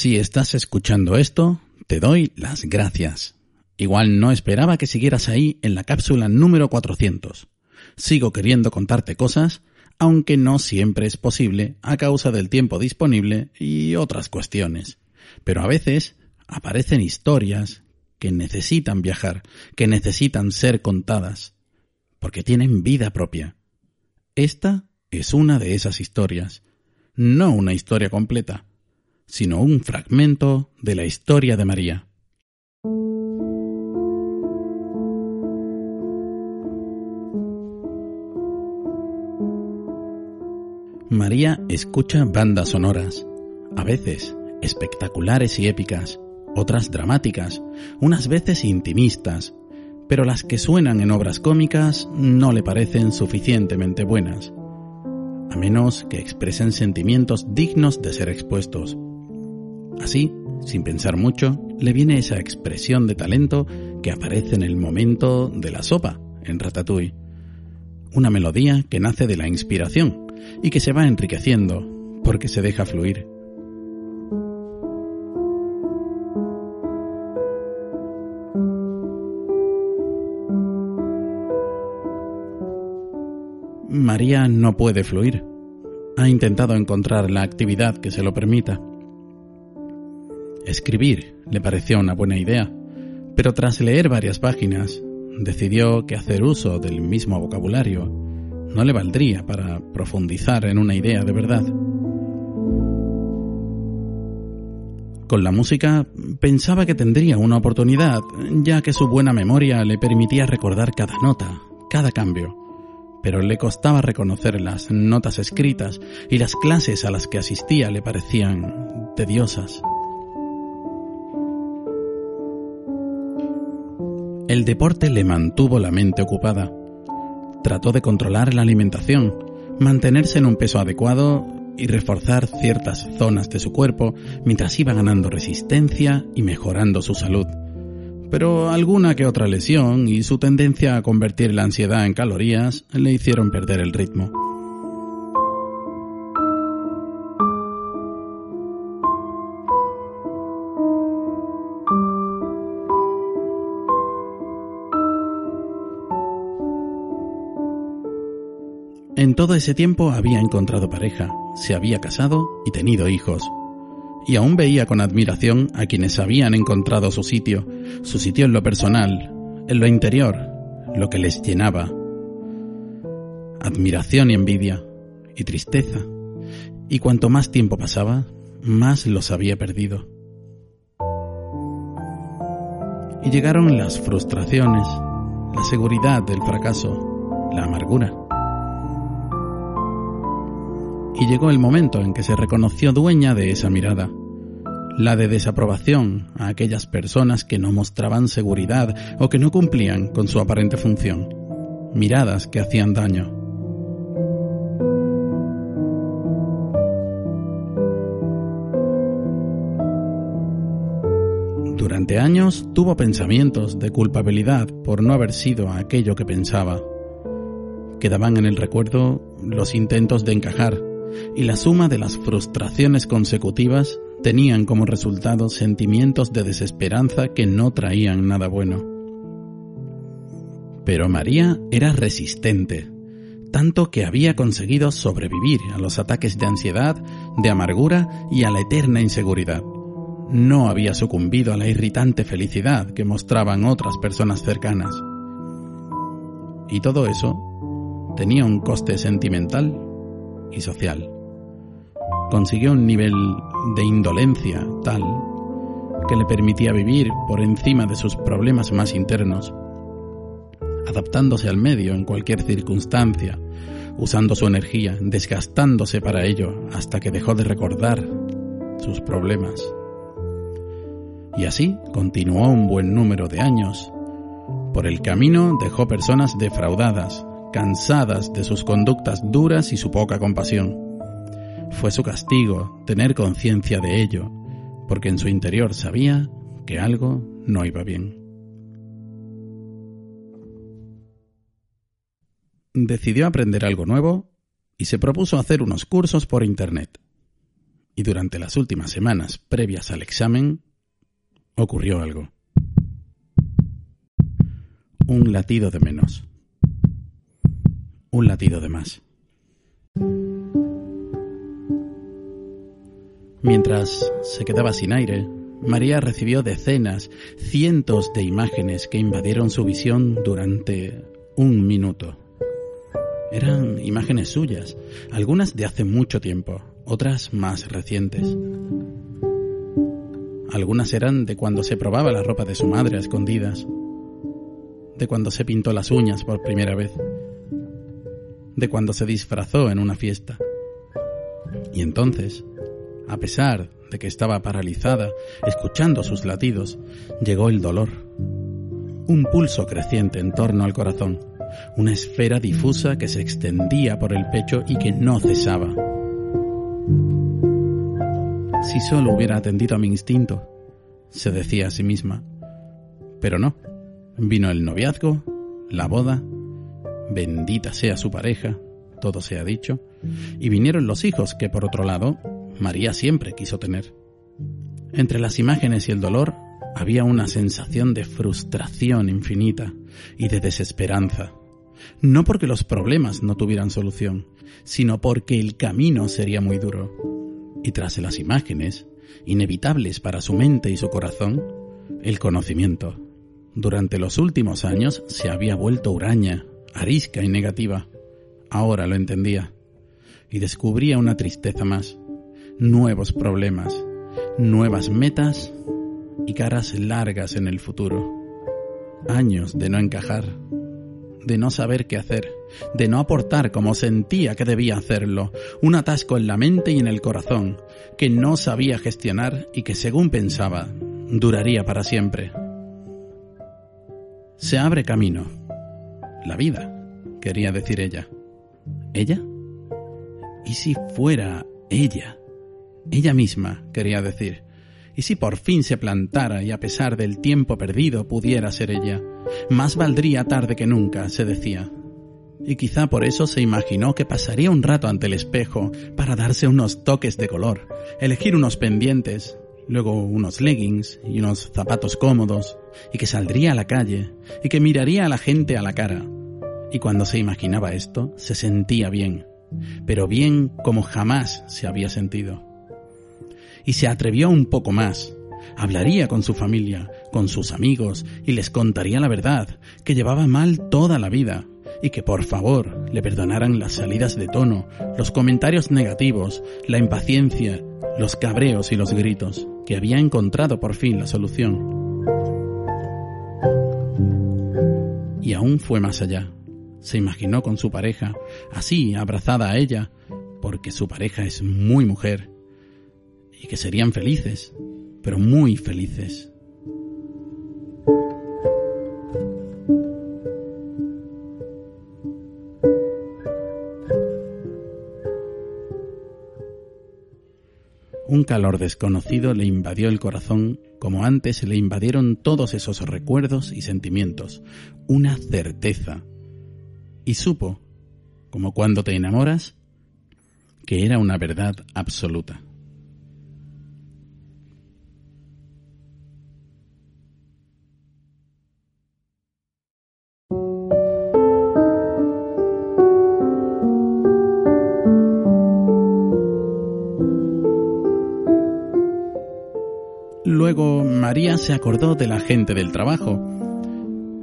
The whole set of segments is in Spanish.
Si estás escuchando esto, te doy las gracias. Igual no esperaba que siguieras ahí en la cápsula número 400. Sigo queriendo contarte cosas, aunque no siempre es posible a causa del tiempo disponible y otras cuestiones. Pero a veces aparecen historias que necesitan viajar, que necesitan ser contadas, porque tienen vida propia. Esta es una de esas historias, no una historia completa, sino un fragmento de la historia de María. María escucha bandas sonoras, a veces espectaculares y épicas, otras dramáticas, unas veces intimistas, pero las que suenan en obras cómicas no le parecen suficientemente buenas, a menos que expresen sentimientos dignos de ser expuestos. Así, sin pensar mucho, le viene esa expresión de talento que aparece en el momento de la sopa, en Ratatouille. Una melodía que nace de la inspiración y que se va enriqueciendo porque se deja fluir. María no puede fluir. Ha intentado encontrar la actividad que se lo permita. Escribir le pareció una buena idea, pero tras leer varias páginas, decidió que hacer uso del mismo vocabulario no le valdría para profundizar en una idea de verdad. Con la música pensaba que tendría una oportunidad, ya que su buena memoria le permitía recordar cada nota, cada cambio pero le costaba reconocer las notas escritas y las clases a las que asistía le parecían tediosas. El deporte le mantuvo la mente ocupada. Trató de controlar la alimentación, mantenerse en un peso adecuado y reforzar ciertas zonas de su cuerpo mientras iba ganando resistencia y mejorando su salud pero alguna que otra lesión y su tendencia a convertir la ansiedad en calorías le hicieron perder el ritmo. En todo ese tiempo había encontrado pareja, se había casado y tenido hijos, y aún veía con admiración a quienes habían encontrado su sitio, su sitio en lo personal, en lo interior, lo que les llenaba. Admiración y envidia, y tristeza, y cuanto más tiempo pasaba, más los había perdido. Y llegaron las frustraciones, la seguridad del fracaso, la amargura y llegó el momento en que se reconoció dueña de esa mirada, la de desaprobación a aquellas personas que no mostraban seguridad o que no cumplían con su aparente función, miradas que hacían daño. Durante años tuvo pensamientos de culpabilidad por no haber sido aquello que pensaba. Quedaban en el recuerdo los intentos de encajar, y la suma de las frustraciones consecutivas tenían como resultado sentimientos de desesperanza que no traían nada bueno. Pero María era resistente, tanto que había conseguido sobrevivir a los ataques de ansiedad, de amargura y a la eterna inseguridad. No había sucumbido a la irritante felicidad que mostraban otras personas cercanas. Y todo eso tenía un coste sentimental y social. Consiguió un nivel de indolencia tal que le permitía vivir por encima de sus problemas más internos, adaptándose al medio en cualquier circunstancia, usando su energía, desgastándose para ello hasta que dejó de recordar sus problemas. Y así continuó un buen número de años. Por el camino dejó personas defraudadas, cansadas de sus conductas duras y su poca compasión. Fue su castigo tener conciencia de ello, porque en su interior sabía que algo no iba bien. Decidió aprender algo nuevo y se propuso hacer unos cursos por Internet. y durante las últimas semanas previas al examen ocurrió algo. Un latido de menos. Un latido de más. Mientras se quedaba sin aire, María recibió decenas, cientos de imágenes que invadieron su visión durante un minuto. Eran imágenes suyas, algunas de hace mucho tiempo, otras más recientes. Algunas eran de cuando se probaba la ropa de su madre a escondidas, de cuando se pintó las uñas por primera vez, de cuando se disfrazó en una fiesta. Y entonces, a pesar de que estaba paralizada, escuchando sus latidos, llegó el dolor. Un pulso creciente en torno al corazón, una esfera difusa que se extendía por el pecho y que no cesaba. Si solo hubiera atendido a mi instinto, se decía a sí misma. Pero no. Vino el noviazgo, la boda, bendita sea su pareja, todo se ha dicho, y vinieron los hijos que, por otro lado, María siempre quiso tener. Entre las imágenes y el dolor había una sensación de frustración infinita y de desesperanza. No porque los problemas no tuvieran solución, sino porque el camino sería muy duro. Y tras las imágenes, inevitables para su mente y su corazón, el conocimiento. Durante los últimos años se había vuelto huraña, arisca y negativa. Ahora lo entendía. Y descubría una tristeza más, nuevos problemas, nuevas metas y caras largas en el futuro. Años de no encajar, de no saber qué hacer, de no aportar como sentía que debía hacerlo, un atasco en la mente y en el corazón, que no sabía gestionar y que según pensaba, duraría para siempre. Se abre camino. La vida, quería decir ella. ¿Ella? ¿Y si fuera ella? Ella misma, quería decir. ¿Y si por fin se plantara y a pesar del tiempo perdido pudiera ser ella? Más valdría tarde que nunca, se decía. Y quizá por eso se imaginó que pasaría un rato ante el espejo para darse unos toques de color, elegir unos pendientes, luego unos leggings y unos zapatos cómodos, y que saldría a la calle y que miraría a la gente a la cara. Y cuando se imaginaba esto, se sentía bien, pero bien como jamás se había sentido y se atrevió un poco más. Hablaría con su familia, con sus amigos, y les contaría la verdad, que llevaba mal toda la vida, y que por favor le perdonaran las salidas de tono, los comentarios negativos, la impaciencia, los cabreos y los gritos, que había encontrado por fin la solución. Y aún fue más allá. Se imaginó con su pareja, así abrazada a ella, porque su pareja es muy mujer, y que serían felices, pero muy felices. Un calor desconocido le invadió el corazón como antes le invadieron todos esos recuerdos y sentimientos, una certeza. Y supo, como cuando te enamoras, que era una verdad absoluta. Se acordó de la gente del trabajo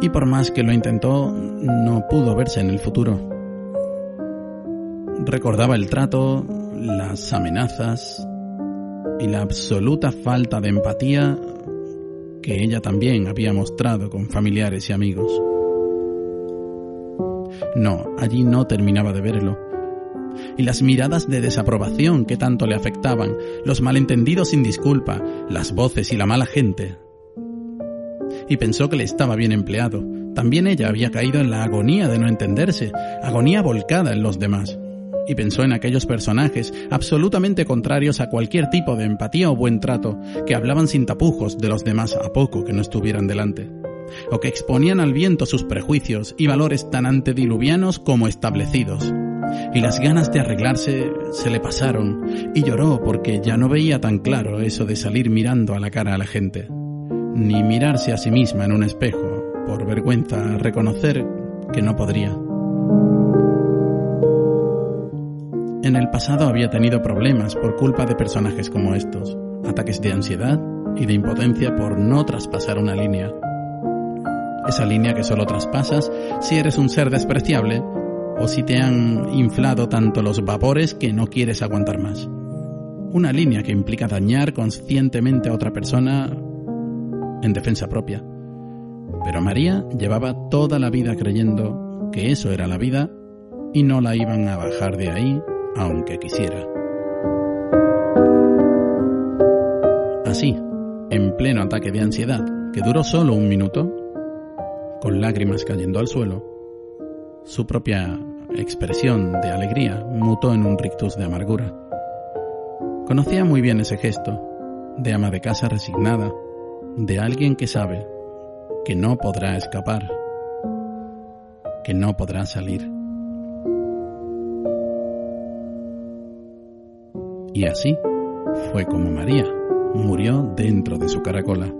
y por más que lo intentó, no pudo verse en el futuro. Recordaba el trato, las amenazas y la absoluta falta de empatía que ella también había mostrado con familiares y amigos. No, allí no terminaba de verlo y las miradas de desaprobación que tanto le afectaban, los malentendidos sin disculpa, las voces y la mala gente. Y pensó que le estaba bien empleado. También ella había caído en la agonía de no entenderse, agonía volcada en los demás. Y pensó en aquellos personajes absolutamente contrarios a cualquier tipo de empatía o buen trato, que hablaban sin tapujos de los demás a poco que no estuvieran delante o que exponían al viento sus prejuicios y valores tan antediluvianos como establecidos y las ganas de arreglarse se le pasaron y lloró porque ya no veía tan claro eso de salir mirando a la cara a la gente, ni mirarse a sí misma en un espejo por vergüenza reconocer que no podría. En el pasado había tenido problemas por culpa de personajes como estos, ataques de ansiedad y de impotencia por no traspasar una línea. Esa línea que solo traspasas si eres un ser despreciable o si te han inflado tanto los vapores que no quieres aguantar más. Una línea que implica dañar conscientemente a otra persona en defensa propia. Pero María llevaba toda la vida creyendo que eso era la vida y no la iban a bajar de ahí aunque quisiera. Así, en pleno ataque de ansiedad, que duró solo un minuto, con lágrimas cayendo al suelo, su propia expresión de alegría mutó en un rictus de amargura. Conocía muy bien ese gesto, de ama de casa resignada, de alguien que sabe que no podrá escapar, que no podrá salir. Y así fue como María murió dentro de su caracola.